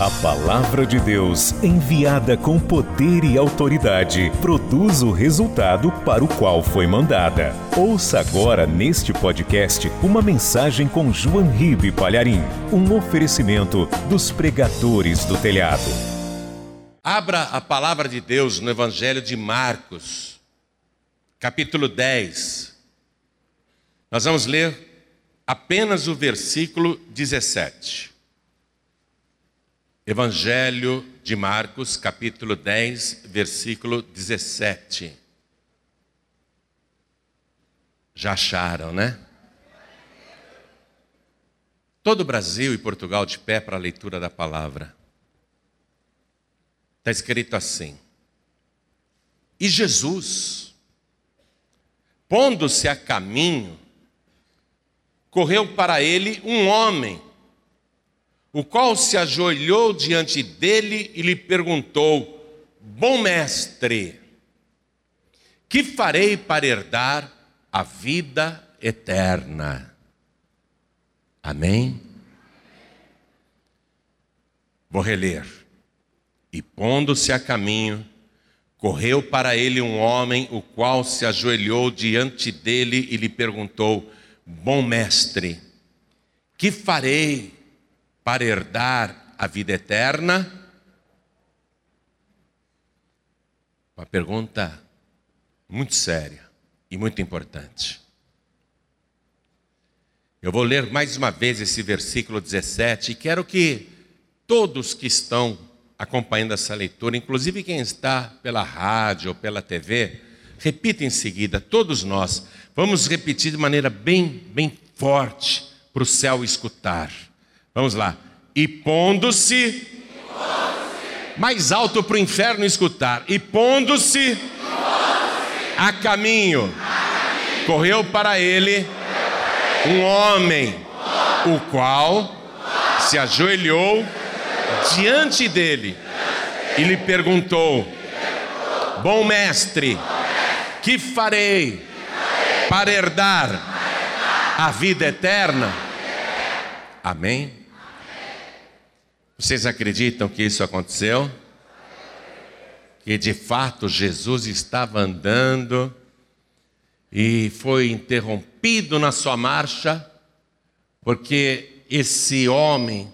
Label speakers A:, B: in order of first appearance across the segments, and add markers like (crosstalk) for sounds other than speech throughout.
A: A palavra de Deus, enviada com poder e autoridade, produz o resultado para o qual foi mandada. Ouça agora neste podcast uma mensagem com João Ribe Palharim, um oferecimento dos pregadores do telhado.
B: Abra a palavra de Deus no Evangelho de Marcos, capítulo 10. Nós vamos ler apenas o versículo 17. Evangelho de Marcos, capítulo 10, versículo 17. Já acharam, né? Todo o Brasil e Portugal de pé para a leitura da palavra. Está escrito assim: E Jesus, pondo-se a caminho, correu para ele um homem o qual se ajoelhou diante dele e lhe perguntou: Bom mestre, que farei para herdar a vida eterna? Amém? Vou reler. E pondo-se a caminho, correu para ele um homem, o qual se ajoelhou diante dele e lhe perguntou: Bom mestre, que farei para herdar a vida eterna? Uma pergunta muito séria e muito importante. Eu vou ler mais uma vez esse versículo 17 e quero que todos que estão acompanhando essa leitura, inclusive quem está pela rádio ou pela TV, repita em seguida, todos nós, vamos repetir de maneira bem, bem forte para o céu escutar. Vamos lá. E pondo-se, mais alto para o inferno escutar. E pondo-se a caminho, correu para ele um homem, o qual se ajoelhou diante dele e lhe perguntou: Bom mestre, que farei para herdar a vida eterna? Amém? Vocês acreditam que isso aconteceu? Que de fato Jesus estava andando e foi interrompido na sua marcha, porque esse homem,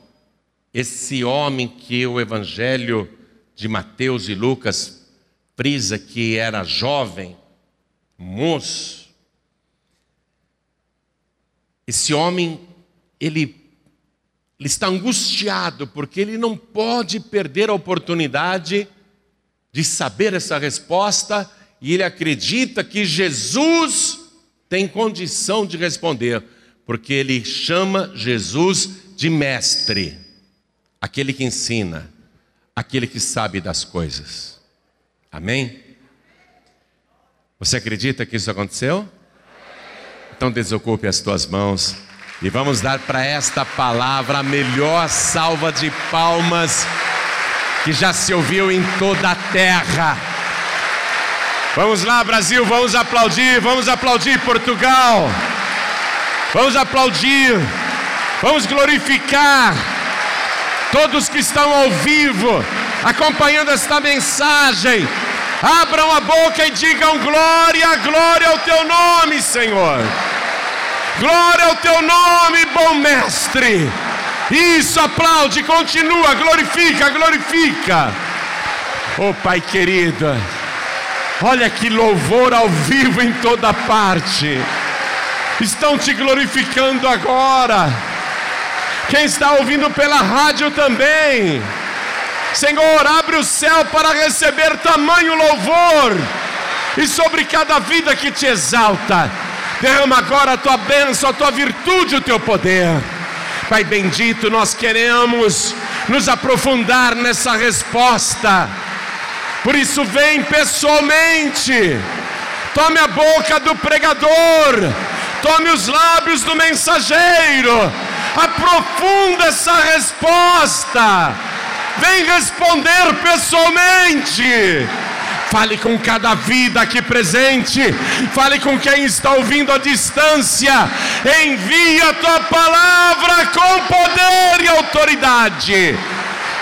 B: esse homem que o Evangelho de Mateus e Lucas frisa que era jovem, moço, esse homem, ele ele está angustiado porque ele não pode perder a oportunidade de saber essa resposta e ele acredita que Jesus tem condição de responder, porque ele chama Jesus de mestre, aquele que ensina, aquele que sabe das coisas. Amém? Você acredita que isso aconteceu? Então desocupe as tuas mãos. E vamos dar para esta palavra a melhor salva de palmas que já se ouviu em toda a terra. Vamos lá, Brasil, vamos aplaudir, vamos aplaudir Portugal. Vamos aplaudir, vamos glorificar todos que estão ao vivo, acompanhando esta mensagem. Abram a boca e digam glória, glória ao teu nome, Senhor. Glória ao teu nome, bom mestre. Isso, aplaude, continua, glorifica, glorifica. Oh Pai querido, olha que louvor ao vivo em toda parte. Estão te glorificando agora. Quem está ouvindo pela rádio também. Senhor, abre o céu para receber tamanho louvor. E sobre cada vida que te exalta Derrama agora a tua bênção, a tua virtude, o teu poder. Pai bendito, nós queremos nos aprofundar nessa resposta. Por isso, vem pessoalmente. Tome a boca do pregador, tome os lábios do mensageiro. Aprofunda essa resposta. Vem responder pessoalmente Fale com cada vida aqui presente. Fale com quem está ouvindo à distância. Envia a tua palavra com poder e autoridade.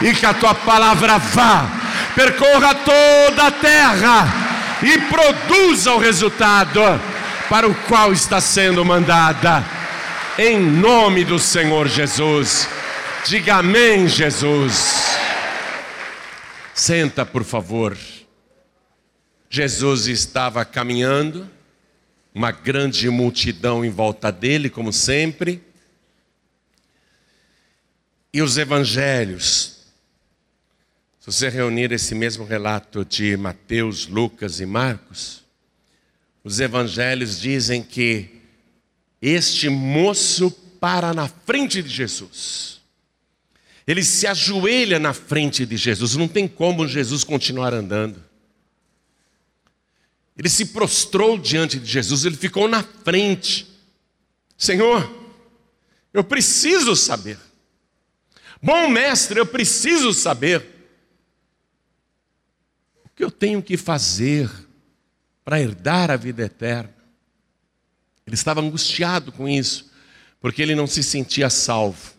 B: e que a tua palavra vá, percorra toda a terra e produza o resultado para o qual está sendo mandada. Em nome do Senhor Jesus. Diga amém, Jesus. Senta, por favor. Jesus estava caminhando, uma grande multidão em volta dele, como sempre. E os evangelhos, se você reunir esse mesmo relato de Mateus, Lucas e Marcos, os evangelhos dizem que este moço para na frente de Jesus. Ele se ajoelha na frente de Jesus, não tem como Jesus continuar andando. Ele se prostrou diante de Jesus, ele ficou na frente. Senhor, eu preciso saber. Bom mestre, eu preciso saber. O que eu tenho que fazer para herdar a vida eterna? Ele estava angustiado com isso, porque ele não se sentia salvo.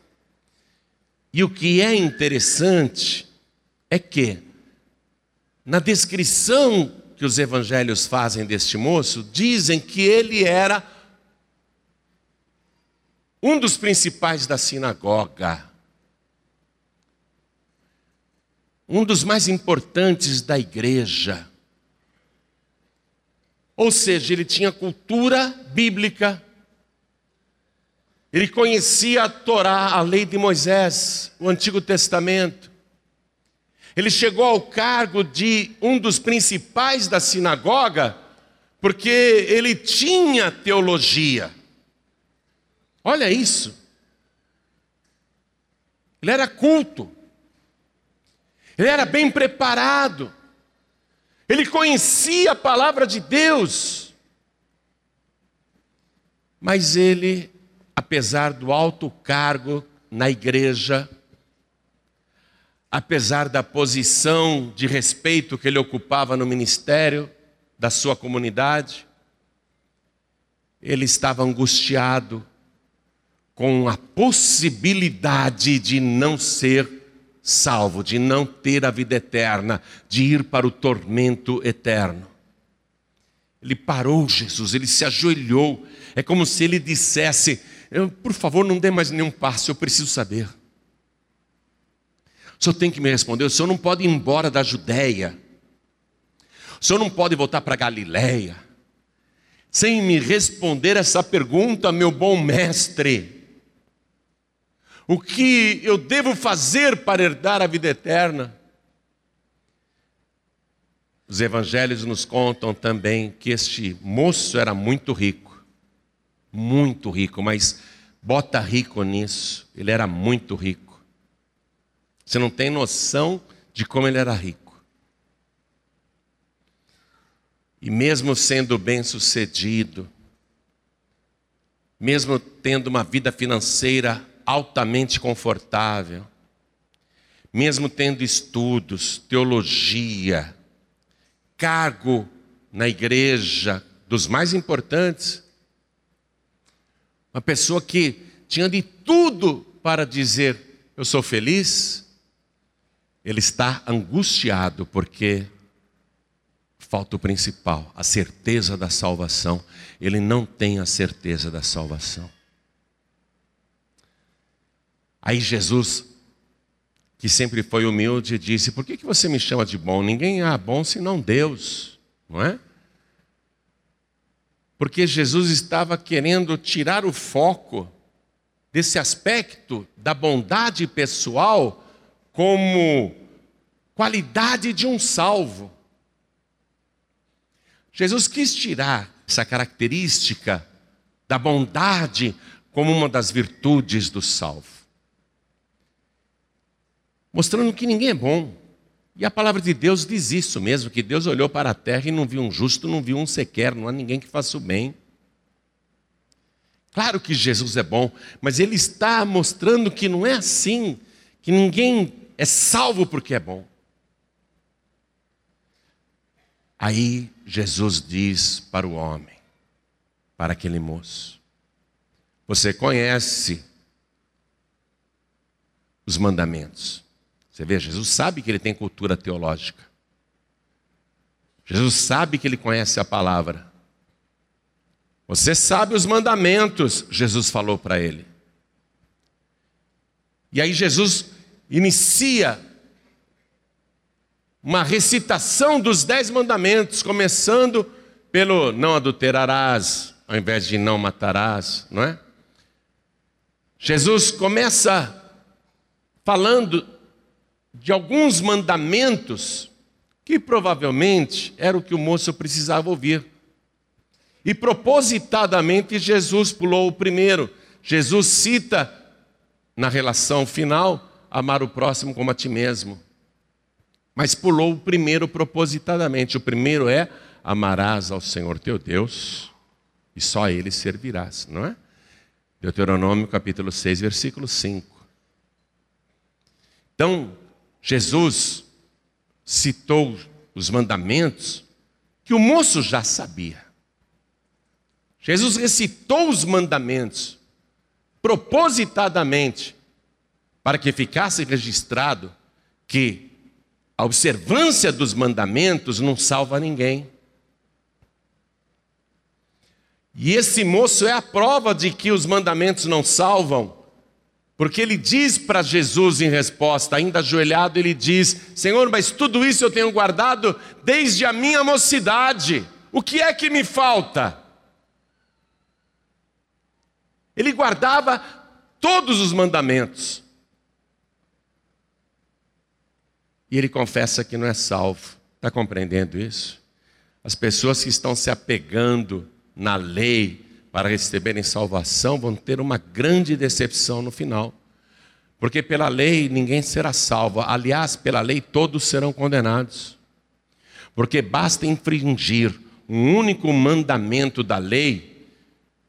B: E o que é interessante é que, na descrição que os evangelhos fazem deste moço, dizem que ele era um dos principais da sinagoga, um dos mais importantes da igreja. Ou seja, ele tinha cultura bíblica, ele conhecia a Torá, a lei de Moisés, o Antigo Testamento. Ele chegou ao cargo de um dos principais da sinagoga, porque ele tinha teologia. Olha isso. Ele era culto. Ele era bem preparado. Ele conhecia a palavra de Deus. Mas ele, apesar do alto cargo na igreja, apesar da posição de respeito que ele ocupava no ministério da sua comunidade, ele estava angustiado com a possibilidade de não ser salvo, de não ter a vida eterna, de ir para o tormento eterno. Ele parou, Jesus, ele se ajoelhou. É como se ele dissesse: Por favor, não dê mais nenhum passo, eu preciso saber. O senhor tem que me responder: o senhor não pode ir embora da Judéia, o senhor não pode voltar para Galiléia, sem me responder essa pergunta, meu bom mestre. O que eu devo fazer para herdar a vida eterna? Os evangelhos nos contam também que este moço era muito rico, muito rico, mas bota rico nisso, ele era muito rico. Você não tem noção de como ele era rico. E mesmo sendo bem-sucedido, mesmo tendo uma vida financeira altamente confortável, mesmo tendo estudos, teologia, cargo na igreja dos mais importantes, uma pessoa que tinha de tudo para dizer: Eu sou feliz, ele está angustiado porque falta o principal, a certeza da salvação. Ele não tem a certeza da salvação. Aí Jesus, que sempre foi humilde, disse: Por que, que você me chama de bom? Ninguém é bom senão Deus, não é? Porque Jesus estava querendo tirar o foco desse aspecto da bondade pessoal como qualidade de um salvo. Jesus quis tirar essa característica da bondade como uma das virtudes do salvo mostrando que ninguém é bom. E a palavra de Deus diz isso mesmo, que Deus olhou para a terra e não viu um justo, não viu um sequer, não há ninguém que faça o bem. Claro que Jesus é bom, mas ele está mostrando que não é assim, que ninguém é salvo porque é bom. Aí Jesus diz para o homem, para aquele moço: Você conhece os mandamentos. Você vê, Jesus sabe que ele tem cultura teológica. Jesus sabe que ele conhece a palavra. Você sabe os mandamentos, Jesus falou para ele. E aí Jesus inicia uma recitação dos dez mandamentos, começando pelo não adulterarás, ao invés de não matarás, não é? Jesus começa falando de alguns mandamentos que provavelmente era o que o moço precisava ouvir. E propositadamente Jesus pulou o primeiro. Jesus cita na relação final amar o próximo como a ti mesmo. Mas pulou o primeiro propositadamente. O primeiro é amarás ao Senhor teu Deus e só a ele servirás, não é? Deuteronômio capítulo 6, versículo 5. Então, Jesus citou os mandamentos que o moço já sabia. Jesus recitou os mandamentos propositadamente para que ficasse registrado que a observância dos mandamentos não salva ninguém. E esse moço é a prova de que os mandamentos não salvam, porque ele diz para Jesus em resposta, ainda ajoelhado, ele diz: Senhor, mas tudo isso eu tenho guardado desde a minha mocidade, o que é que me falta? Ele guardava todos os mandamentos. E ele confessa que não é salvo. Está compreendendo isso? As pessoas que estão se apegando na lei para receberem salvação vão ter uma grande decepção no final. Porque pela lei ninguém será salvo. Aliás, pela lei todos serão condenados. Porque basta infringir um único mandamento da lei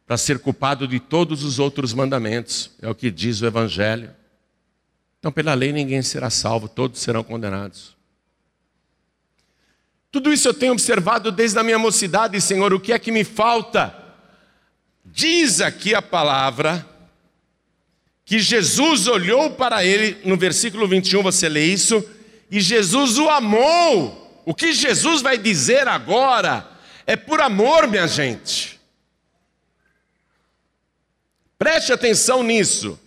B: para ser culpado de todos os outros mandamentos. É o que diz o Evangelho. Então, pela lei ninguém será salvo, todos serão condenados. Tudo isso eu tenho observado desde a minha mocidade, Senhor, o que é que me falta? Diz aqui a palavra que Jesus olhou para ele, no versículo 21 você lê isso, e Jesus o amou. O que Jesus vai dizer agora é por amor, minha gente. Preste atenção nisso.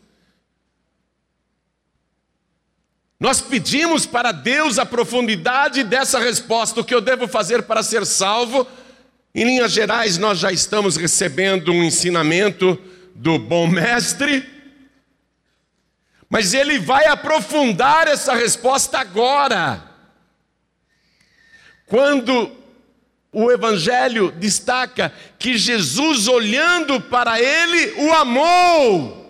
B: Nós pedimos para Deus a profundidade dessa resposta, o que eu devo fazer para ser salvo. Em linhas gerais, nós já estamos recebendo um ensinamento do bom mestre, mas ele vai aprofundar essa resposta agora. Quando o Evangelho destaca que Jesus, olhando para ele, o amou.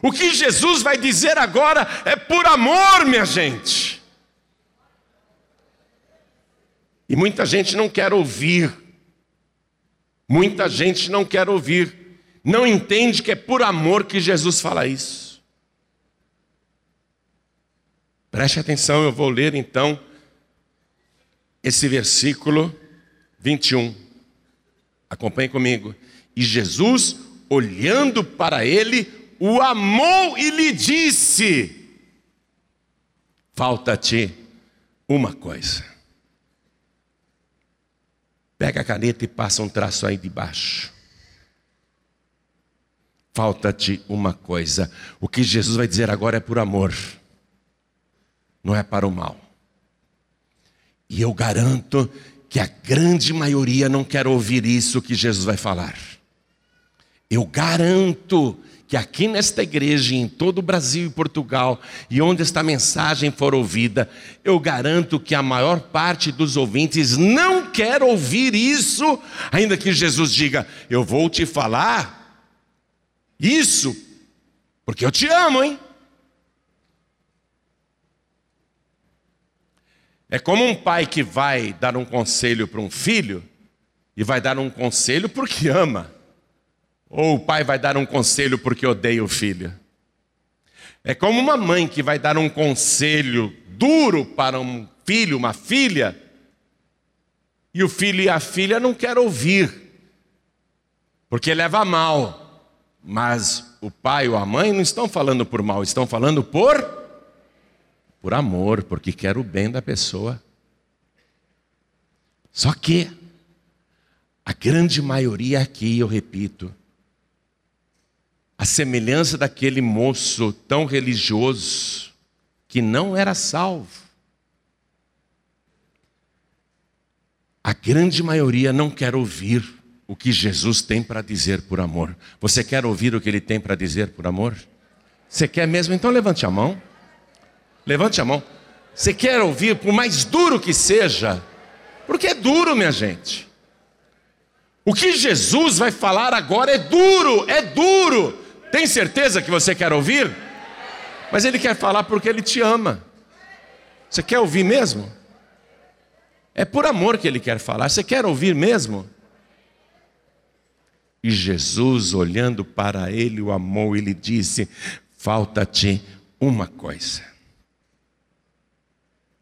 B: O que Jesus vai dizer agora é por amor, minha gente. E muita gente não quer ouvir. Muita gente não quer ouvir. Não entende que é por amor que Jesus fala isso. Preste atenção, eu vou ler então esse versículo 21. Acompanhe comigo. E Jesus, olhando para ele, o amou e lhe disse: Falta-te uma coisa. Pega a caneta e passa um traço aí de baixo. Falta-te uma coisa. O que Jesus vai dizer agora é por amor, não é para o mal. E eu garanto que a grande maioria não quer ouvir isso que Jesus vai falar. Eu garanto que aqui nesta igreja, em todo o Brasil e Portugal, e onde esta mensagem for ouvida, eu garanto que a maior parte dos ouvintes não quer ouvir isso, ainda que Jesus diga: Eu vou te falar isso, porque eu te amo, hein? É como um pai que vai dar um conselho para um filho, e vai dar um conselho porque ama. Ou o pai vai dar um conselho porque odeia o filho. É como uma mãe que vai dar um conselho duro para um filho, uma filha, e o filho e a filha não querem ouvir, porque leva mal. Mas o pai ou a mãe não estão falando por mal, estão falando por por amor, porque quer o bem da pessoa. Só que a grande maioria aqui, eu repito, a semelhança daquele moço tão religioso que não era salvo. A grande maioria não quer ouvir o que Jesus tem para dizer por amor. Você quer ouvir o que ele tem para dizer por amor? Você quer mesmo? Então levante a mão. Levante a mão. Você quer ouvir, por mais duro que seja, porque é duro, minha gente. O que Jesus vai falar agora é duro, é duro. Tem certeza que você quer ouvir? Mas ele quer falar porque ele te ama. Você quer ouvir mesmo? É por amor que ele quer falar. Você quer ouvir mesmo? E Jesus, olhando para ele, o amou e lhe disse: Falta-te uma coisa.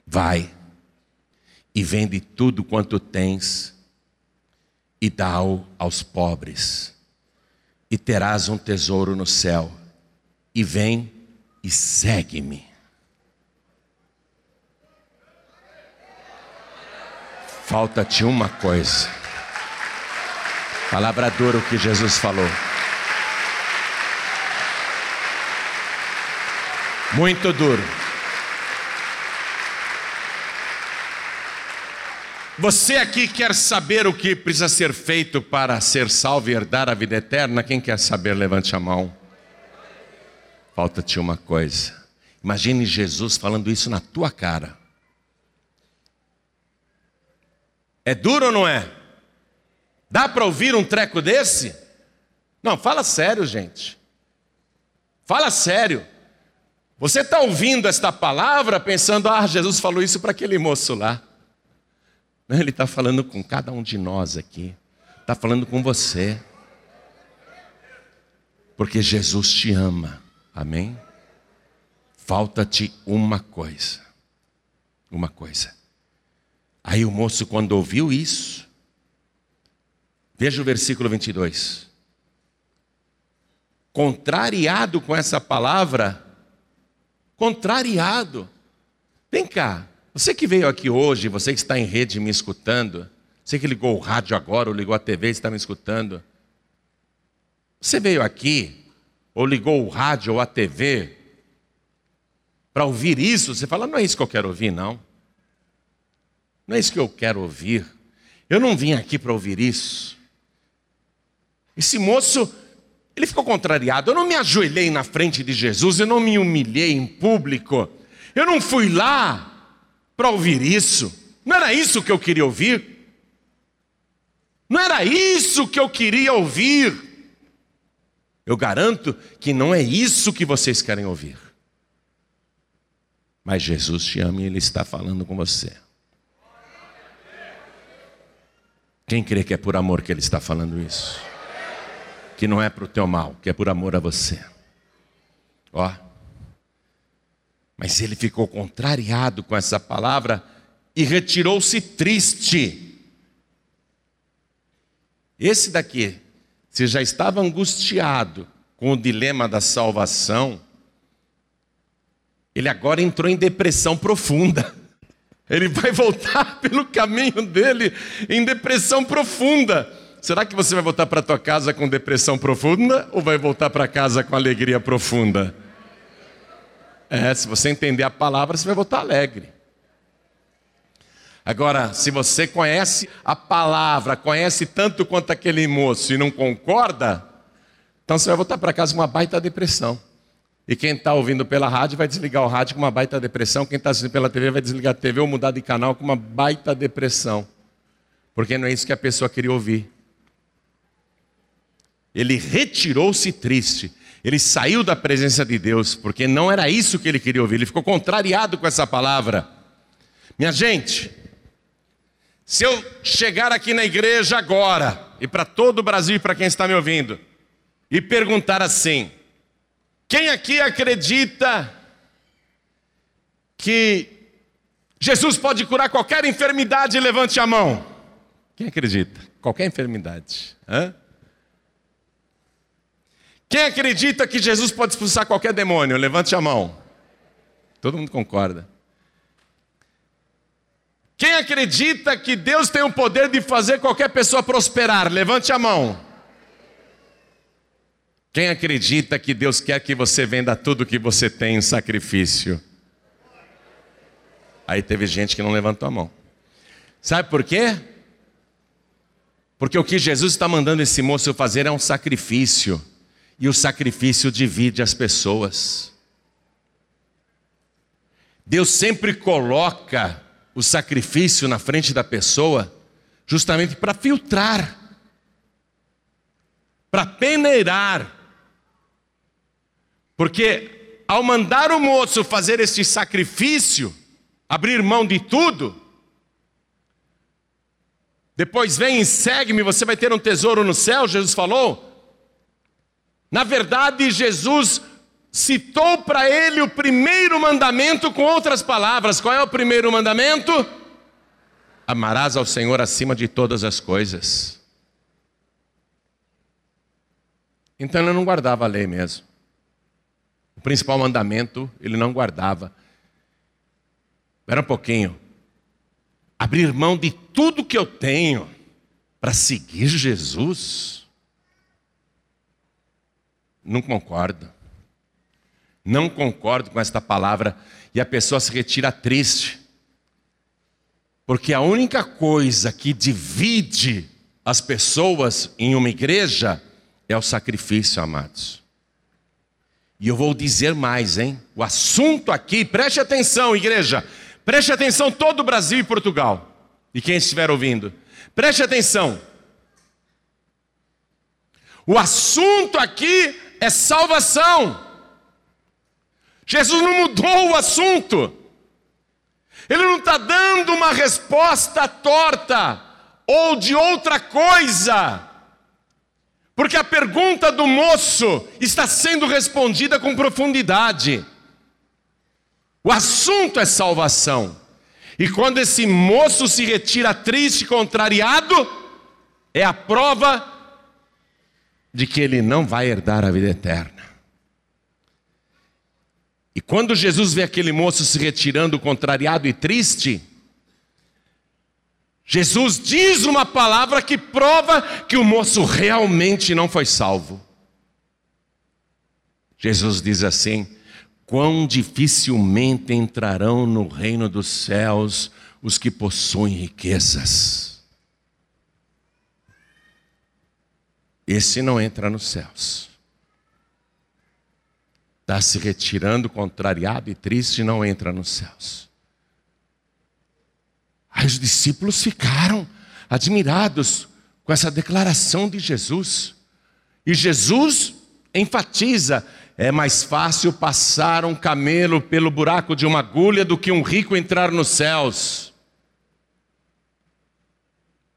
B: Vai e vende tudo quanto tens e dá-o aos pobres, e terás um tesouro no céu. E vem e segue-me. Falta-te uma coisa. Palavra dura o que Jesus falou. Muito duro. Você aqui quer saber o que precisa ser feito para ser salvo e herdar a vida eterna? Quem quer saber, levante a mão. Falta-te uma coisa. Imagine Jesus falando isso na tua cara. É duro ou não é? Dá para ouvir um treco desse? Não, fala sério, gente. Fala sério. Você está ouvindo esta palavra pensando, ah, Jesus falou isso para aquele moço lá. Não, ele está falando com cada um de nós aqui. Está falando com você. Porque Jesus te ama. Amém? Falta-te uma coisa. Uma coisa. Aí o moço, quando ouviu isso, veja o versículo 22. Contrariado com essa palavra, contrariado. Vem cá, você que veio aqui hoje, você que está em rede me escutando, você que ligou o rádio agora ou ligou a TV e está me escutando, você veio aqui, ou ligou o rádio ou a TV, para ouvir isso, você fala, não é isso que eu quero ouvir, não. Não é isso que eu quero ouvir. Eu não vim aqui para ouvir isso. Esse moço, ele ficou contrariado. Eu não me ajoelhei na frente de Jesus, eu não me humilhei em público. Eu não fui lá para ouvir isso. Não era isso que eu queria ouvir. Não era isso que eu queria ouvir. Eu garanto que não é isso que vocês querem ouvir. Mas Jesus te ama e Ele está falando com você. Quem crê que é por amor que ele está falando isso? Que não é para o teu mal, que é por amor a você. Ó. Mas ele ficou contrariado com essa palavra e retirou-se triste. Esse daqui, se já estava angustiado com o dilema da salvação, ele agora entrou em depressão profunda. (laughs) Ele vai voltar (laughs) pelo caminho dele em depressão profunda. Será que você vai voltar para tua casa com depressão profunda ou vai voltar para casa com alegria profunda? É, se você entender a palavra, você vai voltar alegre. Agora, se você conhece a palavra, conhece tanto quanto aquele moço e não concorda, então você vai voltar para casa com uma baita depressão. E quem está ouvindo pela rádio vai desligar o rádio com uma baita depressão. Quem está assistindo pela TV vai desligar a TV ou mudar de canal com uma baita depressão. Porque não é isso que a pessoa queria ouvir. Ele retirou-se triste. Ele saiu da presença de Deus, porque não era isso que ele queria ouvir. Ele ficou contrariado com essa palavra. Minha gente, se eu chegar aqui na igreja agora, e para todo o Brasil e para quem está me ouvindo, e perguntar assim: quem aqui acredita que Jesus pode curar qualquer enfermidade? Levante a mão. Quem acredita? Qualquer enfermidade. Hã? Quem acredita que Jesus pode expulsar qualquer demônio? Levante a mão. Todo mundo concorda. Quem acredita que Deus tem o poder de fazer qualquer pessoa prosperar? Levante a mão. Quem acredita que Deus quer que você venda tudo que você tem em sacrifício? Aí teve gente que não levantou a mão. Sabe por quê? Porque o que Jesus está mandando esse moço fazer é um sacrifício. E o sacrifício divide as pessoas. Deus sempre coloca o sacrifício na frente da pessoa, justamente para filtrar, para peneirar. Porque ao mandar o moço fazer este sacrifício, abrir mão de tudo, depois vem e segue-me, você vai ter um tesouro no céu, Jesus falou. Na verdade, Jesus citou para ele o primeiro mandamento com outras palavras. Qual é o primeiro mandamento? Amarás ao Senhor acima de todas as coisas. Então ele não guardava a lei mesmo. O principal mandamento ele não guardava. Espera um pouquinho. Abrir mão de tudo que eu tenho para seguir Jesus? Não concordo. Não concordo com esta palavra e a pessoa se retira triste. Porque a única coisa que divide as pessoas em uma igreja é o sacrifício, amados. E eu vou dizer mais, hein? O assunto aqui, preste atenção, igreja. Preste atenção todo o Brasil e Portugal. E quem estiver ouvindo, preste atenção. O assunto aqui é salvação. Jesus não mudou o assunto. Ele não está dando uma resposta torta ou de outra coisa. Porque a pergunta do moço está sendo respondida com profundidade. O assunto é salvação. E quando esse moço se retira triste contrariado, é a prova de que ele não vai herdar a vida eterna. E quando Jesus vê aquele moço se retirando, contrariado e triste, Jesus diz uma palavra que prova que o moço realmente não foi salvo. Jesus diz assim: Quão dificilmente entrarão no reino dos céus os que possuem riquezas. Esse não entra nos céus está se retirando, contrariado e triste, não entra nos céus. Aí os discípulos ficaram admirados com essa declaração de Jesus. E Jesus enfatiza: é mais fácil passar um camelo pelo buraco de uma agulha do que um rico entrar nos céus.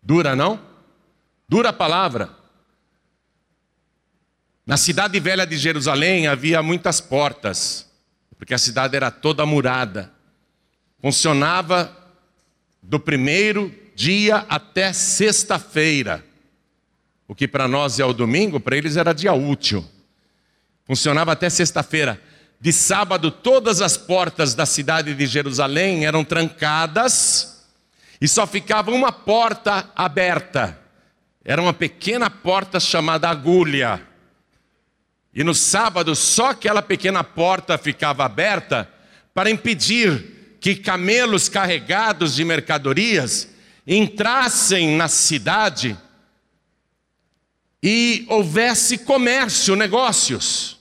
B: Dura, não? Dura a palavra. Na cidade velha de Jerusalém havia muitas portas, porque a cidade era toda murada. Funcionava do primeiro dia até sexta-feira. O que para nós é o domingo, para eles era dia útil. Funcionava até sexta-feira. De sábado, todas as portas da cidade de Jerusalém eram trancadas e só ficava uma porta aberta. Era uma pequena porta chamada agulha. E no sábado, só aquela pequena porta ficava aberta para impedir que camelos carregados de mercadorias entrassem na cidade e houvesse comércio, negócios.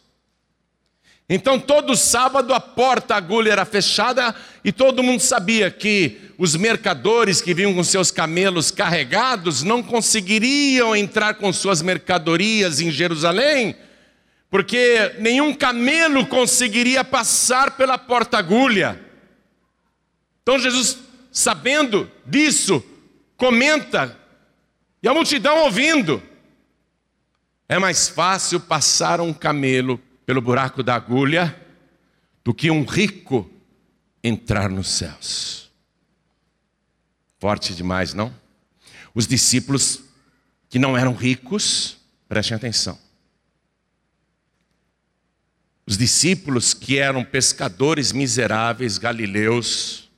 B: Então, todo sábado a porta agulha era fechada e todo mundo sabia que os mercadores que vinham com seus camelos carregados não conseguiriam entrar com suas mercadorias em Jerusalém porque nenhum camelo conseguiria passar pela porta-agulha. Então Jesus, sabendo disso, comenta, e a multidão ouvindo: é mais fácil passar um camelo pelo buraco da agulha do que um rico entrar nos céus. Forte demais, não? Os discípulos que não eram ricos, prestem atenção Os discípulos que eram pescadores miseráveis, galileus,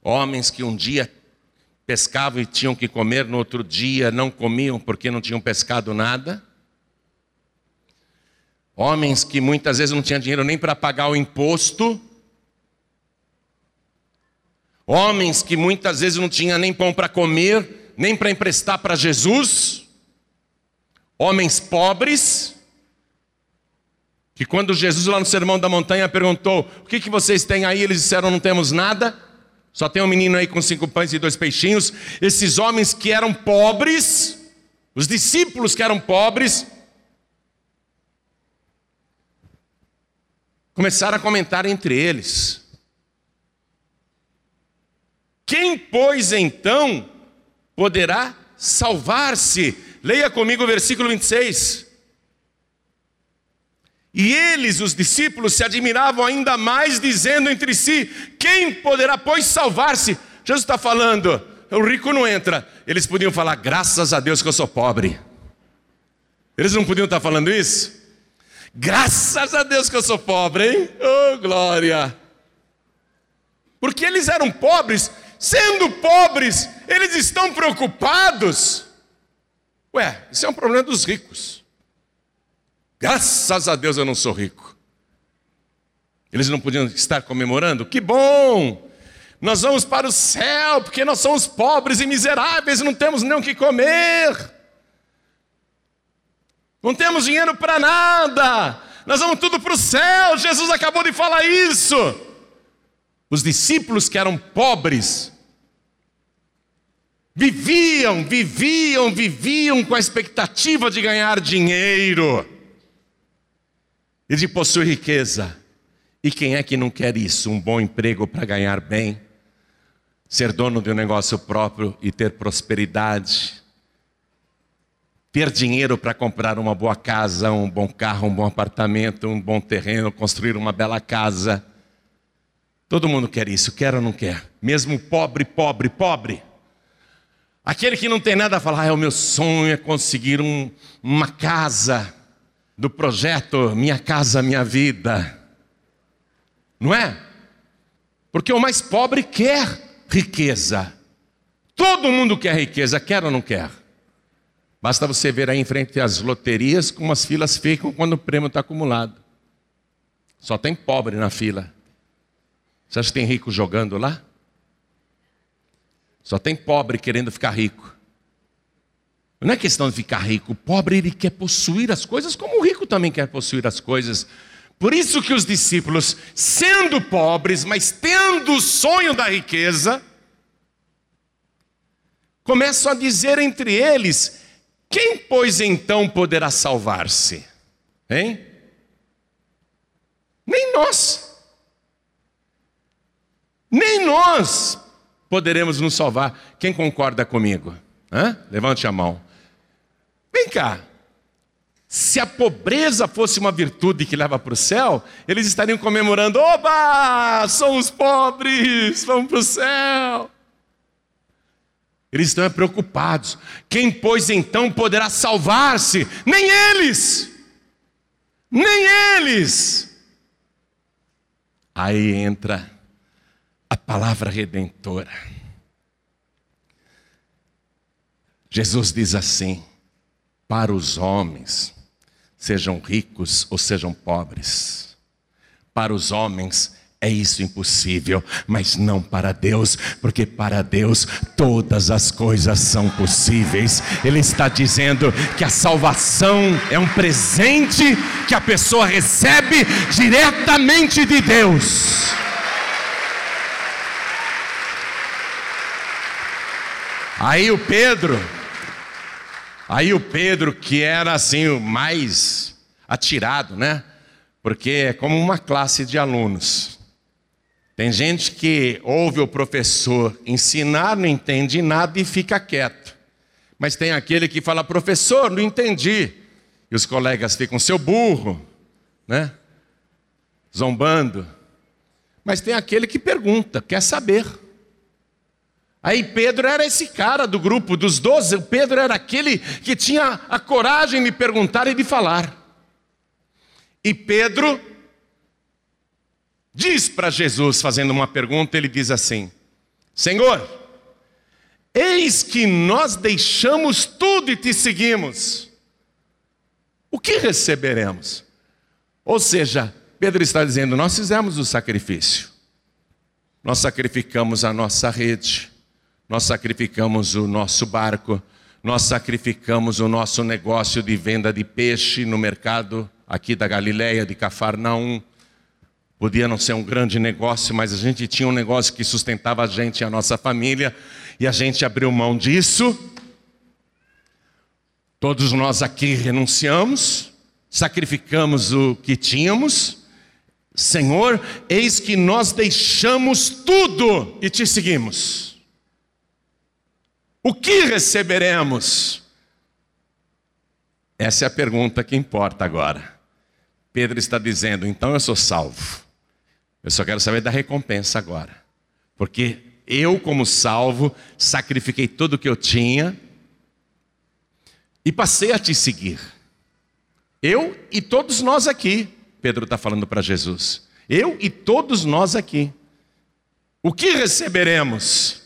B: homens que um dia pescavam e tinham que comer, no outro dia não comiam porque não tinham pescado nada. Homens que muitas vezes não tinham dinheiro nem para pagar o imposto. Homens que muitas vezes não tinham nem pão para comer, nem para emprestar para Jesus. Homens pobres que quando Jesus lá no Sermão da Montanha perguntou: O que, que vocês têm aí? Eles disseram: Não temos nada. Só tem um menino aí com cinco pães e dois peixinhos. Esses homens que eram pobres, os discípulos que eram pobres, começaram a comentar entre eles: Quem, pois, então poderá salvar-se? Leia comigo o versículo 26. E eles, os discípulos, se admiravam ainda mais, dizendo entre si: Quem poderá, pois, salvar-se? Jesus está falando, o rico não entra. Eles podiam falar: Graças a Deus que eu sou pobre. Eles não podiam estar falando isso? Graças a Deus que eu sou pobre, hein? Oh, glória! Porque eles eram pobres, sendo pobres, eles estão preocupados. Ué, isso é um problema dos ricos. Graças a Deus eu não sou rico. Eles não podiam estar comemorando? Que bom! Nós vamos para o céu, porque nós somos pobres e miseráveis, não temos nem o que comer. Não temos dinheiro para nada. Nós vamos tudo para o céu. Jesus acabou de falar isso. Os discípulos que eram pobres viviam, viviam, viviam com a expectativa de ganhar dinheiro e de possuir riqueza. E quem é que não quer isso? Um bom emprego para ganhar bem, ser dono de um negócio próprio e ter prosperidade, ter dinheiro para comprar uma boa casa, um bom carro, um bom apartamento, um bom terreno, construir uma bela casa. Todo mundo quer isso, quer ou não quer? Mesmo pobre, pobre, pobre. Aquele que não tem nada a falar, ah, o meu sonho é conseguir um, uma casa do projeto Minha Casa Minha Vida. Não é? Porque o mais pobre quer riqueza. Todo mundo quer riqueza, quer ou não quer? Basta você ver aí em frente às loterias como as filas ficam quando o prêmio está acumulado. Só tem pobre na fila. Você acha que tem rico jogando lá? Só tem pobre querendo ficar rico. Não é questão de ficar rico. O pobre ele quer possuir as coisas, como o rico também quer possuir as coisas. Por isso que os discípulos, sendo pobres, mas tendo o sonho da riqueza, começam a dizer entre eles: quem, pois, então poderá salvar-se? Hein? Nem nós. Nem nós poderemos nos salvar. Quem concorda comigo? Hã? Levante a mão. Vem cá. Se a pobreza fosse uma virtude que leva para o céu, eles estariam comemorando: oba, somos pobres, vamos para o céu. Eles estão preocupados. Quem, pois, então poderá salvar-se? Nem eles! Nem eles! Aí entra a palavra redentora. Jesus diz assim: para os homens, sejam ricos ou sejam pobres. Para os homens é isso impossível, mas não para Deus, porque para Deus todas as coisas são possíveis. Ele está dizendo que a salvação é um presente que a pessoa recebe diretamente de Deus. Aí o Pedro, Aí o Pedro, que era assim o mais atirado, né? Porque é como uma classe de alunos. Tem gente que ouve o professor ensinar, não entende nada e fica quieto. Mas tem aquele que fala, professor, não entendi. E os colegas ficam, seu burro, né? Zombando. Mas tem aquele que pergunta, quer saber. Aí Pedro era esse cara do grupo dos doze, Pedro era aquele que tinha a coragem de perguntar e de falar. E Pedro diz para Jesus, fazendo uma pergunta, ele diz assim: Senhor, eis que nós deixamos tudo e te seguimos. O que receberemos? Ou seja, Pedro está dizendo: Nós fizemos o sacrifício, nós sacrificamos a nossa rede, nós sacrificamos o nosso barco, nós sacrificamos o nosso negócio de venda de peixe no mercado aqui da Galileia, de Cafarnaum. Podia não ser um grande negócio, mas a gente tinha um negócio que sustentava a gente e a nossa família, e a gente abriu mão disso. Todos nós aqui renunciamos, sacrificamos o que tínhamos. Senhor, eis que nós deixamos tudo e te seguimos. O que receberemos? Essa é a pergunta que importa agora. Pedro está dizendo: então eu sou salvo. Eu só quero saber da recompensa agora. Porque eu, como salvo, sacrifiquei tudo o que eu tinha e passei a te seguir. Eu e todos nós aqui, Pedro está falando para Jesus. Eu e todos nós aqui. O que receberemos?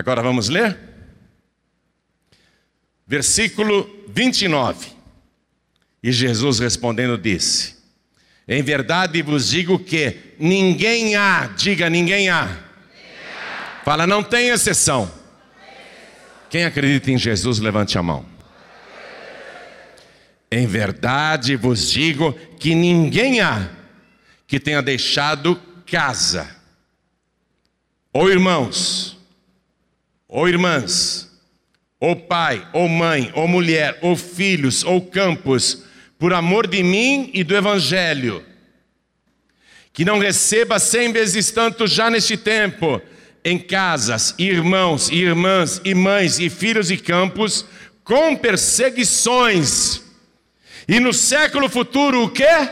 B: Agora vamos ler? Versículo 29. E Jesus respondendo disse: Em verdade vos digo que ninguém há, diga ninguém há. Fala, não tem exceção. Quem acredita em Jesus, levante a mão. Em verdade vos digo que ninguém há que tenha deixado casa, ou irmãos, ou irmãs, ou pai, ou mãe, ou mulher, ou filhos, ou campos, por amor de mim e do Evangelho, que não receba cem vezes tanto já neste tempo, em casas, irmãos e irmãs, e mães, e filhos e campos, com perseguições. E no século futuro o quê?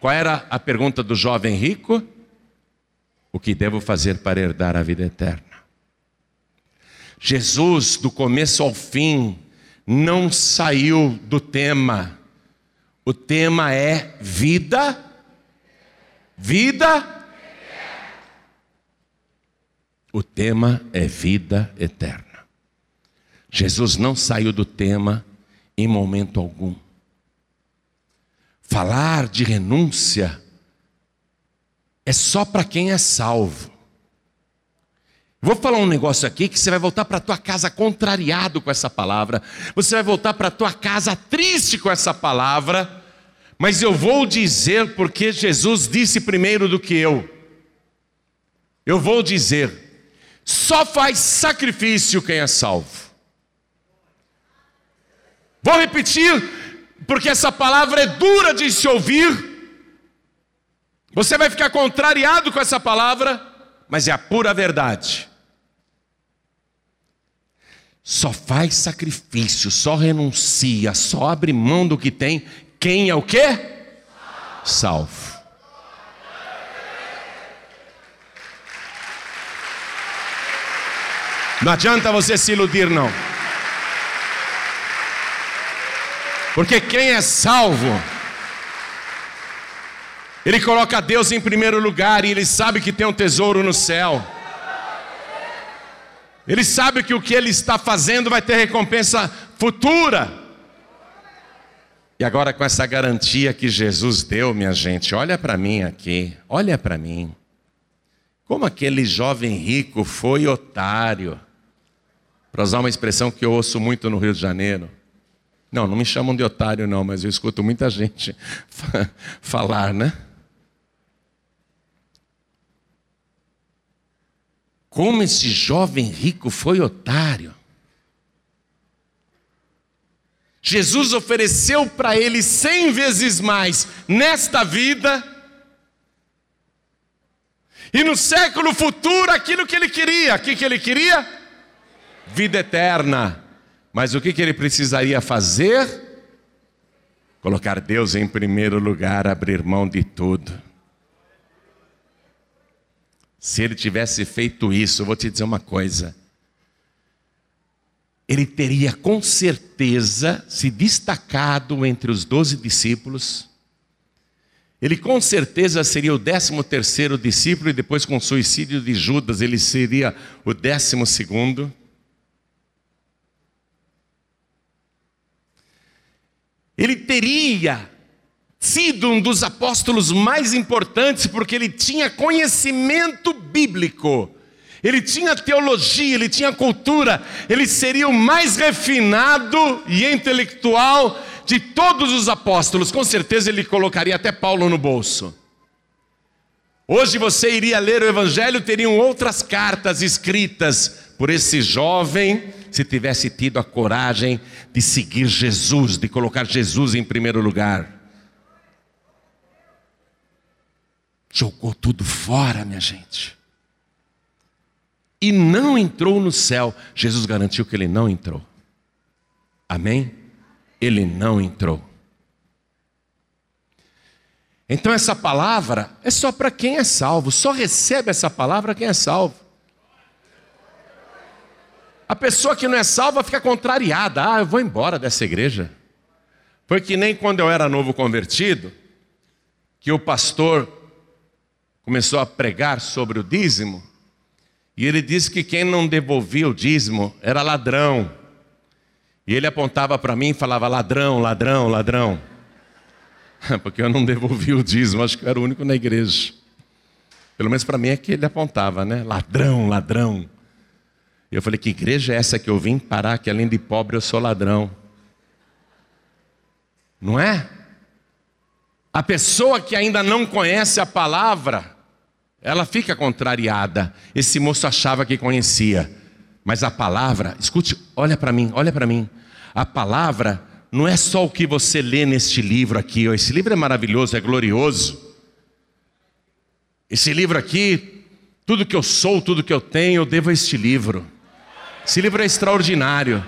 B: Qual era a pergunta do jovem rico? O que devo fazer para herdar a vida eterna? Jesus, do começo ao fim, não saiu do tema. O tema é vida, vida. O tema é vida eterna. Jesus não saiu do tema em momento algum. Falar de renúncia é só para quem é salvo. Vou falar um negócio aqui que você vai voltar para tua casa contrariado com essa palavra. Você vai voltar para tua casa triste com essa palavra. Mas eu vou dizer porque Jesus disse primeiro do que eu. Eu vou dizer: só faz sacrifício quem é salvo. Vou repetir, porque essa palavra é dura de se ouvir. Você vai ficar contrariado com essa palavra, mas é a pura verdade só faz sacrifício, só renuncia, só abre mão do que tem, quem é o quê? Salvo. Não adianta você se iludir, não. Porque quem é salvo, ele coloca Deus em primeiro lugar e ele sabe que tem um tesouro no céu. Ele sabe que o que ele está fazendo vai ter recompensa futura. E agora, com essa garantia que Jesus deu, minha gente, olha para mim aqui, olha para mim. Como aquele jovem rico foi otário. Para usar uma expressão que eu ouço muito no Rio de Janeiro. Não, não me chamam de otário, não, mas eu escuto muita gente (laughs) falar, né? Como esse jovem rico foi otário. Jesus ofereceu para ele cem vezes mais nesta vida, e no século futuro aquilo que ele queria. O que, que ele queria? Vida eterna. Mas o que, que ele precisaria fazer? Colocar Deus em primeiro lugar, abrir mão de tudo. Se ele tivesse feito isso, eu vou te dizer uma coisa. Ele teria com certeza se destacado entre os doze discípulos, Ele com certeza seria o décimo terceiro discípulo e depois com o suicídio de Judas ele seria o décimo segundo. Ele teria sido um dos apóstolos mais importantes porque ele tinha conhecimento bíblico. Ele tinha teologia, ele tinha cultura, ele seria o mais refinado e intelectual de todos os apóstolos, com certeza ele colocaria até Paulo no bolso. Hoje você iria ler o Evangelho, teriam outras cartas escritas por esse jovem, se tivesse tido a coragem de seguir Jesus, de colocar Jesus em primeiro lugar. Jogou tudo fora, minha gente. E não entrou no céu. Jesus garantiu que ele não entrou. Amém? ele não entrou. Então essa palavra é só para quem é salvo, só recebe essa palavra quem é salvo. A pessoa que não é salva fica contrariada, ah, eu vou embora dessa igreja. Foi que nem quando eu era novo convertido, que o pastor começou a pregar sobre o dízimo, e ele disse que quem não devolvia o dízimo era ladrão. E ele apontava para mim e falava: ladrão, ladrão, ladrão. (laughs) Porque eu não devolvi o dízimo, acho que eu era o único na igreja. Pelo menos para mim é que ele apontava, né? Ladrão, ladrão. E eu falei: que igreja é essa que eu vim parar? Que além de pobre eu sou ladrão. Não é? A pessoa que ainda não conhece a palavra, ela fica contrariada. Esse moço achava que conhecia, mas a palavra, escute, olha para mim, olha para mim. A palavra não é só o que você lê neste livro aqui. Esse livro é maravilhoso, é glorioso. Esse livro aqui, tudo que eu sou, tudo que eu tenho, eu devo a este livro. Esse livro é extraordinário.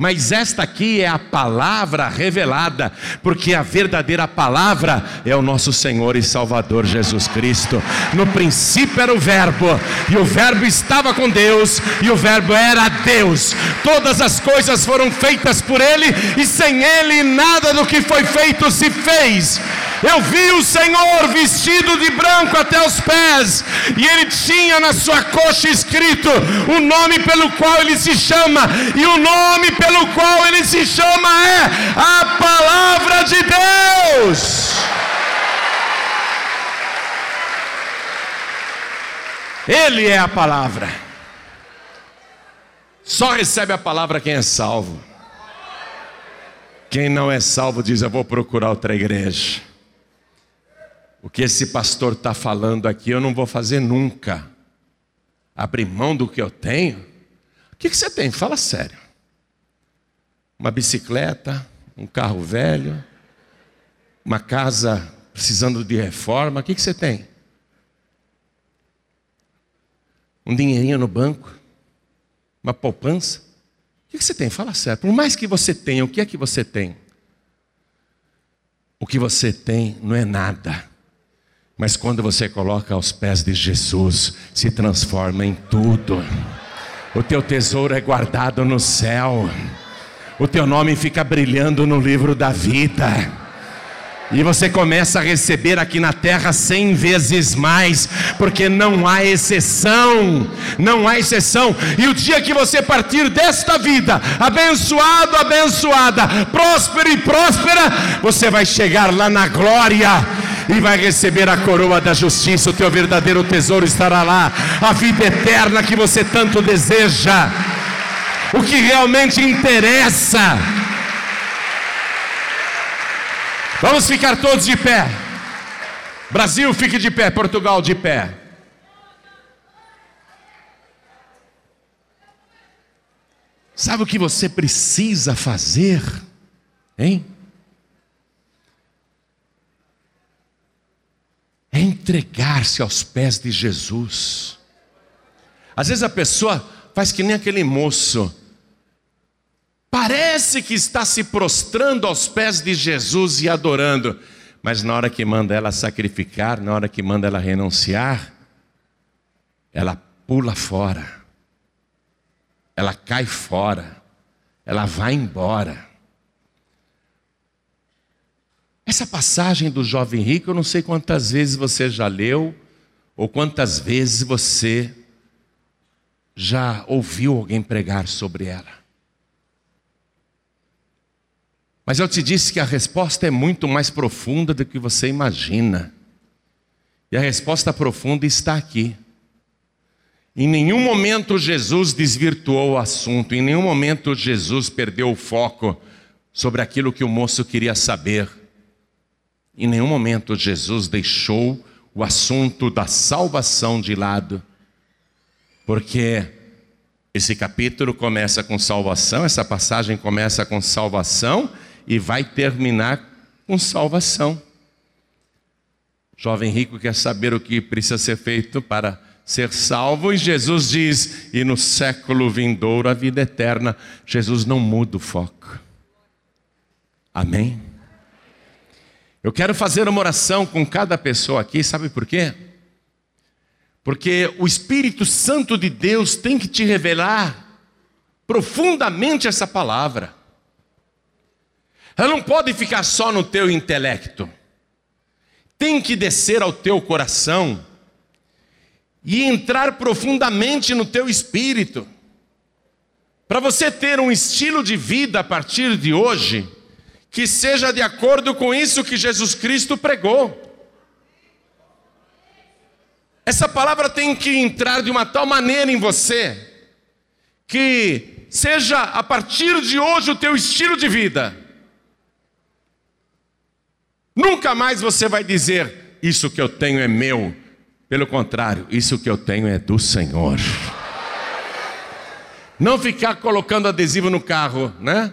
B: Mas esta aqui é a palavra revelada, porque a verdadeira palavra é o nosso Senhor e Salvador Jesus Cristo. No princípio era o Verbo, e o Verbo estava com Deus, e o Verbo era Deus. Todas as coisas foram feitas por Ele, e sem Ele nada do que foi feito se fez. Eu vi o Senhor vestido de branco até os pés, e ele tinha na sua coxa escrito o nome pelo qual ele se chama, e o nome pelo qual ele se chama é a Palavra de Deus. Ele é a palavra. Só recebe a palavra quem é salvo. Quem não é salvo diz: Eu vou procurar outra igreja. O que esse pastor está falando aqui eu não vou fazer nunca. Abrir mão do que eu tenho? O que, que você tem? Fala sério. Uma bicicleta, um carro velho, uma casa precisando de reforma, o que, que você tem? Um dinheirinho no banco? Uma poupança? O que, que você tem? Fala sério. Por mais que você tenha, o que é que você tem? O que você tem não é nada mas quando você coloca aos pés de Jesus, se transforma em tudo. O teu tesouro é guardado no céu. O teu nome fica brilhando no livro da vida. E você começa a receber aqui na terra cem vezes mais, porque não há exceção, não há exceção. E o dia que você partir desta vida, abençoado, abençoada, próspero e próspera, você vai chegar lá na glória e vai receber a coroa da justiça. O teu verdadeiro tesouro estará lá, a vida eterna que você tanto deseja. O que realmente interessa. Vamos ficar todos de pé. Brasil, fique de pé. Portugal, de pé. Sabe o que você precisa fazer? Hein? É entregar-se aos pés de Jesus. Às vezes a pessoa faz que nem aquele moço, parece que está se prostrando aos pés de Jesus e adorando, mas na hora que manda ela sacrificar, na hora que manda ela renunciar, ela pula fora, ela cai fora, ela vai embora. Essa passagem do jovem rico, eu não sei quantas vezes você já leu, ou quantas vezes você já ouviu alguém pregar sobre ela. Mas eu te disse que a resposta é muito mais profunda do que você imagina. E a resposta profunda está aqui. Em nenhum momento Jesus desvirtuou o assunto, em nenhum momento Jesus perdeu o foco sobre aquilo que o moço queria saber. Em nenhum momento Jesus deixou o assunto da salvação de lado, porque esse capítulo começa com salvação, essa passagem começa com salvação e vai terminar com salvação. Jovem rico quer saber o que precisa ser feito para ser salvo, e Jesus diz: e no século vindouro a vida eterna. Jesus não muda o foco. Amém? Eu quero fazer uma oração com cada pessoa aqui, sabe por quê? Porque o Espírito Santo de Deus tem que te revelar profundamente essa palavra. Ela não pode ficar só no teu intelecto. Tem que descer ao teu coração e entrar profundamente no teu espírito. Para você ter um estilo de vida a partir de hoje que seja de acordo com isso que Jesus Cristo pregou. Essa palavra tem que entrar de uma tal maneira em você que seja a partir de hoje o teu estilo de vida. Nunca mais você vai dizer: Isso que eu tenho é meu. Pelo contrário, isso que eu tenho é do Senhor. Não ficar colocando adesivo no carro, né?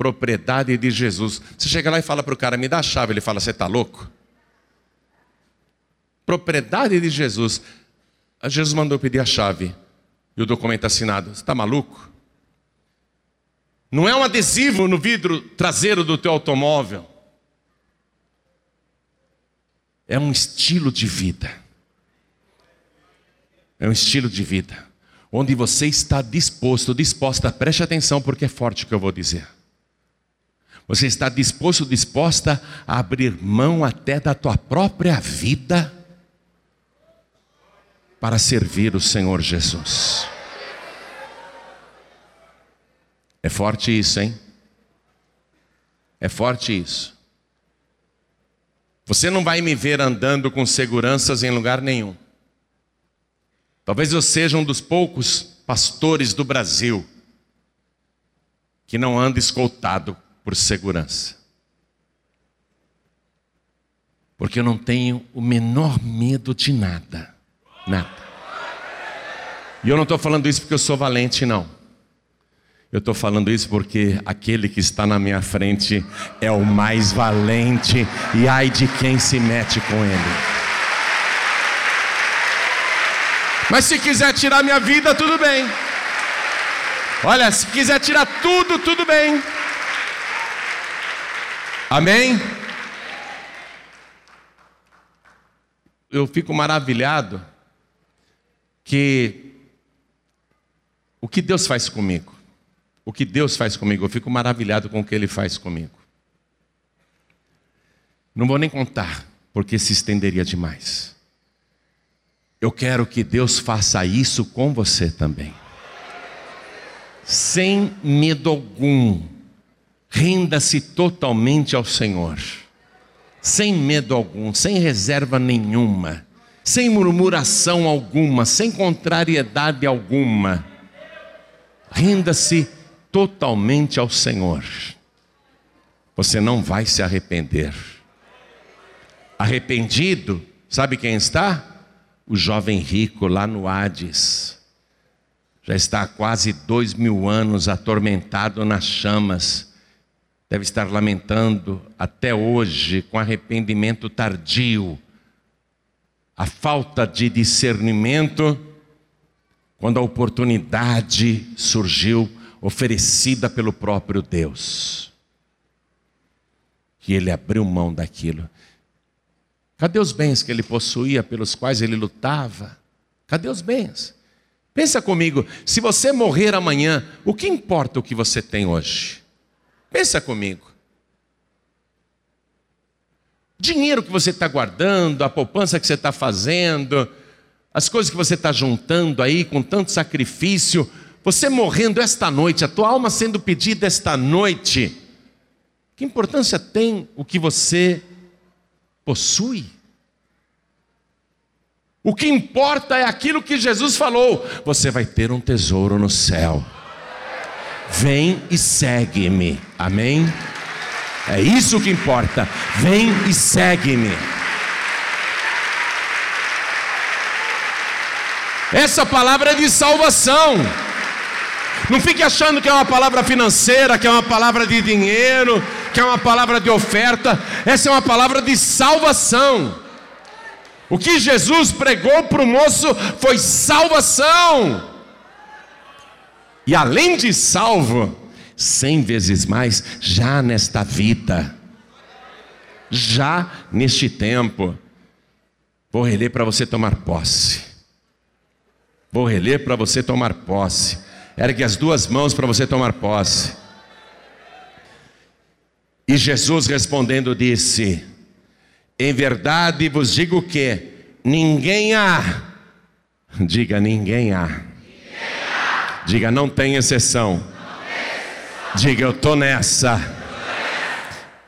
B: Propriedade de Jesus. Você chega lá e fala para o cara: Me dá a chave. Ele fala: Você está louco? Propriedade de Jesus. Jesus mandou pedir a chave e o documento assinado. Você está maluco? Não é um adesivo no vidro traseiro do teu automóvel é um estilo de vida. É um estilo de vida. Onde você está disposto, disposta, preste atenção porque é forte o que eu vou dizer. Você está disposto, disposta a abrir mão até da tua própria vida para servir o Senhor Jesus. É forte isso, hein? É forte isso. Você não vai me ver andando com seguranças em lugar nenhum. Talvez eu seja um dos poucos pastores do Brasil que não anda escoltado por segurança. Porque eu não tenho o menor medo de nada. Nada. E eu não estou falando isso porque eu sou valente, não. Eu estou falando isso porque aquele que está na minha frente é o mais valente, e ai de quem se mete com ele. Mas se quiser tirar minha vida, tudo bem. Olha, se quiser tirar tudo, tudo bem. Amém? Eu fico maravilhado que o que Deus faz comigo o que Deus faz comigo. Eu fico maravilhado com o que Ele faz comigo. Não vou nem contar, porque se estenderia demais. Eu quero que Deus faça isso com você também. Sem medo algum. Renda-se totalmente ao Senhor. Sem medo algum, sem reserva nenhuma, sem murmuração alguma, sem contrariedade alguma. Renda-se totalmente ao Senhor, você não vai se arrepender. Arrependido, sabe quem está? O jovem rico lá no Hades. Já está há quase dois mil anos atormentado nas chamas. Deve estar lamentando até hoje, com arrependimento tardio, a falta de discernimento, quando a oportunidade surgiu oferecida pelo próprio Deus. Que ele abriu mão daquilo. Cadê os bens que ele possuía, pelos quais ele lutava? Cadê os bens? Pensa comigo, se você morrer amanhã, o que importa o que você tem hoje? Pensa comigo. Dinheiro que você está guardando, a poupança que você está fazendo, as coisas que você está juntando aí com tanto sacrifício, você morrendo esta noite, a tua alma sendo pedida esta noite, que importância tem o que você possui? O que importa é aquilo que Jesus falou: você vai ter um tesouro no céu. Vem e segue-me. Amém? É isso que importa. Vem e segue-me. Essa palavra é de salvação. Não fique achando que é uma palavra financeira, que é uma palavra de dinheiro, que é uma palavra de oferta. Essa é uma palavra de salvação. O que Jesus pregou para o moço foi salvação. E além de salvo, cem vezes mais já nesta vida, já neste tempo. Vou reler para você tomar posse. Vou reler para você tomar posse. Ergue as duas mãos para você tomar posse. E Jesus respondendo disse: Em verdade vos digo que ninguém há, diga ninguém há, diga não tem exceção. Diga eu estou nessa.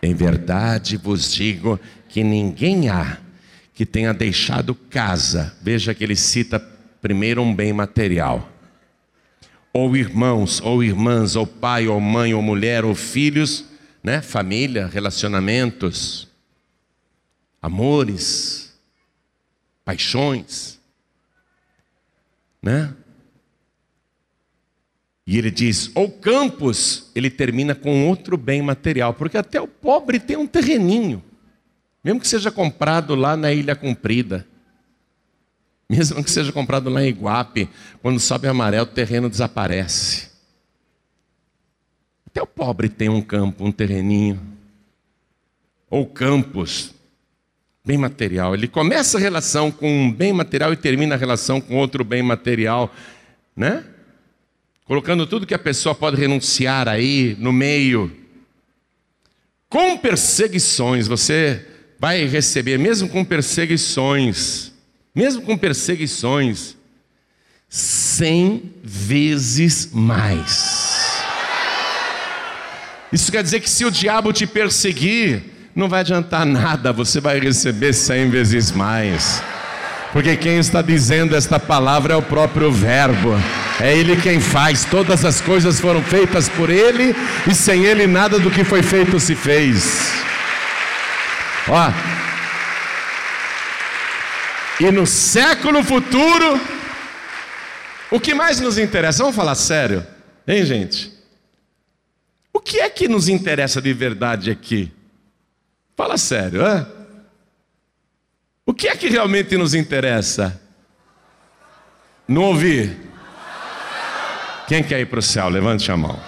B: Em verdade vos digo que ninguém há que tenha deixado casa. Veja que ele cita primeiro um bem material ou irmãos, ou irmãs, ou pai, ou mãe, ou mulher, ou filhos, né? família, relacionamentos, amores, paixões, né? E ele diz, ou campos, ele termina com outro bem material, porque até o pobre tem um terreninho, mesmo que seja comprado lá na Ilha Comprida. Mesmo que seja comprado lá em Iguape, quando sobe amarelo, o terreno desaparece. Até o pobre tem um campo, um terreninho. Ou campos, bem material. Ele começa a relação com um bem material e termina a relação com outro bem material, né? Colocando tudo que a pessoa pode renunciar aí no meio. Com perseguições, você vai receber, mesmo com perseguições, mesmo com perseguições, cem vezes mais. Isso quer dizer que se o diabo te perseguir, não vai adiantar nada, você vai receber cem vezes mais. Porque quem está dizendo esta palavra é o próprio Verbo, é Ele quem faz, todas as coisas foram feitas por Ele, e sem Ele nada do que foi feito se fez. Ó, e no século futuro, o que mais nos interessa? Vamos falar sério, hein, gente? O que é que nos interessa de verdade aqui? Fala sério, é? O que é que realmente nos interessa? Não ouvir. Quem quer ir para o céu? Levante a mão.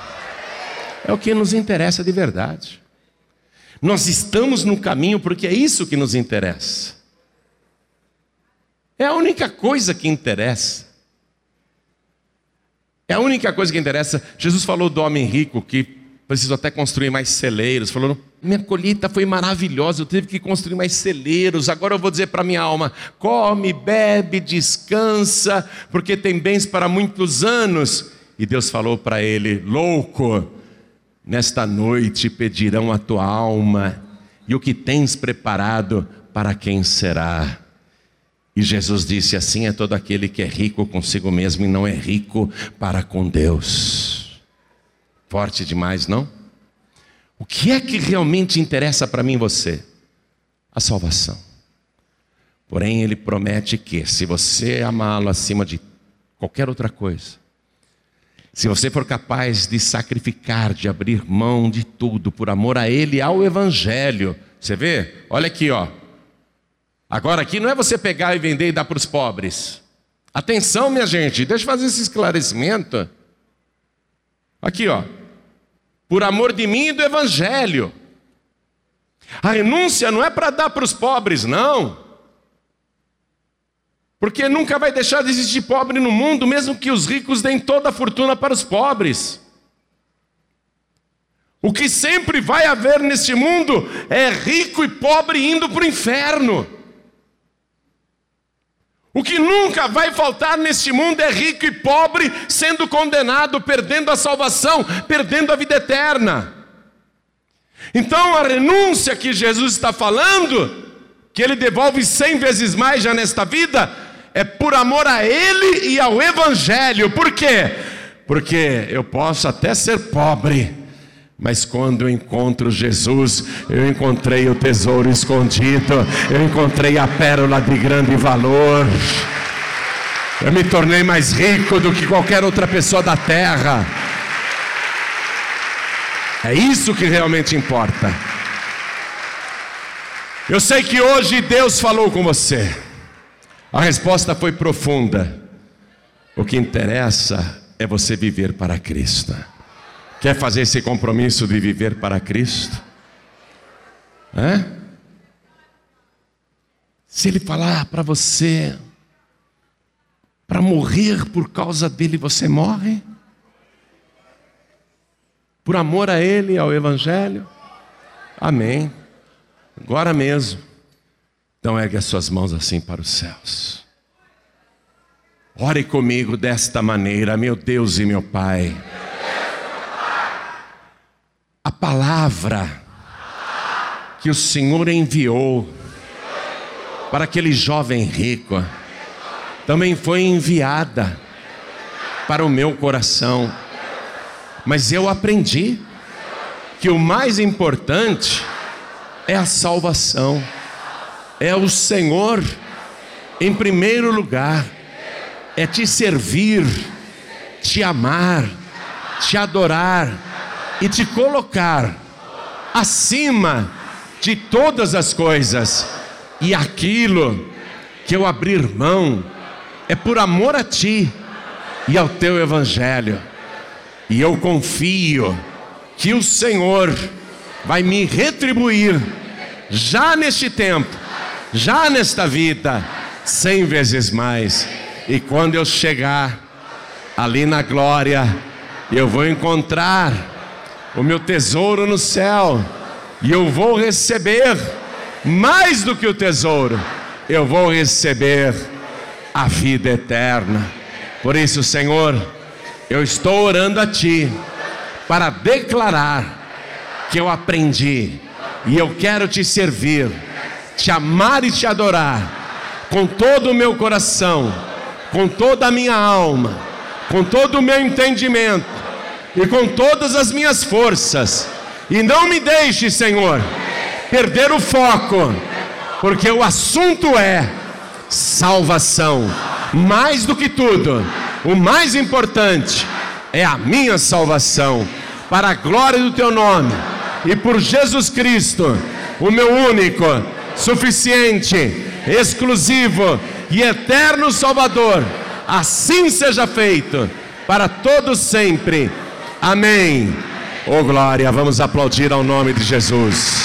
B: É o que nos interessa de verdade. Nós estamos no caminho porque é isso que nos interessa. É a única coisa que interessa. É a única coisa que interessa. Jesus falou do homem rico que precisou até construir mais celeiros. Falou: minha colheita foi maravilhosa, eu tive que construir mais celeiros. Agora eu vou dizer para minha alma: come, bebe, descansa, porque tem bens para muitos anos. E Deus falou para ele: louco, nesta noite pedirão a tua alma, e o que tens preparado para quem será? E Jesus disse: Assim é todo aquele que é rico consigo mesmo e não é rico para com Deus. Forte demais, não? O que é que realmente interessa para mim você? A salvação. Porém, ele promete que, se você amá-lo acima de qualquer outra coisa, se você for capaz de sacrificar, de abrir mão de tudo por amor a Ele e ao Evangelho, você vê? Olha aqui, ó. Agora, aqui não é você pegar e vender e dar para os pobres. Atenção, minha gente, deixa eu fazer esse esclarecimento. Aqui, ó. Por amor de mim e do Evangelho. A renúncia não é para dar para os pobres, não. Porque nunca vai deixar de existir pobre no mundo, mesmo que os ricos deem toda a fortuna para os pobres. O que sempre vai haver neste mundo é rico e pobre indo para o inferno. O que nunca vai faltar neste mundo é rico e pobre sendo condenado, perdendo a salvação, perdendo a vida eterna. Então a renúncia que Jesus está falando, que ele devolve cem vezes mais já nesta vida, é por amor a Ele e ao Evangelho. Por quê? Porque eu posso até ser pobre, mas quando eu encontro Jesus, eu encontrei o tesouro escondido, eu encontrei a pérola de grande valor. Eu me tornei mais rico do que qualquer outra pessoa da terra. É isso que realmente importa. Eu sei que hoje Deus falou com você. A resposta foi profunda. O que interessa é você viver para Cristo. Quer fazer esse compromisso de viver para Cristo? É? Se Ele falar para você, para morrer por causa dele, você morre? Por amor a Ele, ao Evangelho? Amém. Agora mesmo. Então ergue as suas mãos assim para os céus. Ore comigo desta maneira, meu Deus e meu Pai a palavra que o Senhor enviou para aquele jovem rico também foi enviada para o meu coração. Mas eu aprendi que o mais importante é a salvação, é o Senhor em primeiro lugar, é te servir, te amar, te adorar e te colocar acima de todas as coisas, e aquilo que eu abrir mão é por amor a ti e ao teu evangelho, e eu confio que o Senhor vai me retribuir já neste tempo, já nesta vida, cem vezes mais. E quando eu chegar ali na glória, eu vou encontrar o meu tesouro no céu, e eu vou receber mais do que o tesouro, eu vou receber a vida eterna. Por isso, Senhor, eu estou orando a Ti para declarar que eu aprendi e eu quero te servir, te amar e te adorar com todo o meu coração, com toda a minha alma, com todo o meu entendimento e com todas as minhas forças. E não me deixe, Senhor, perder o foco, porque o assunto é salvação. Mais do que tudo, o mais importante é a minha salvação, para a glória do teu nome e por Jesus Cristo, o meu único, suficiente, exclusivo e eterno Salvador. Assim seja feito para todos sempre. Amém. Oh glória, vamos aplaudir ao nome de Jesus.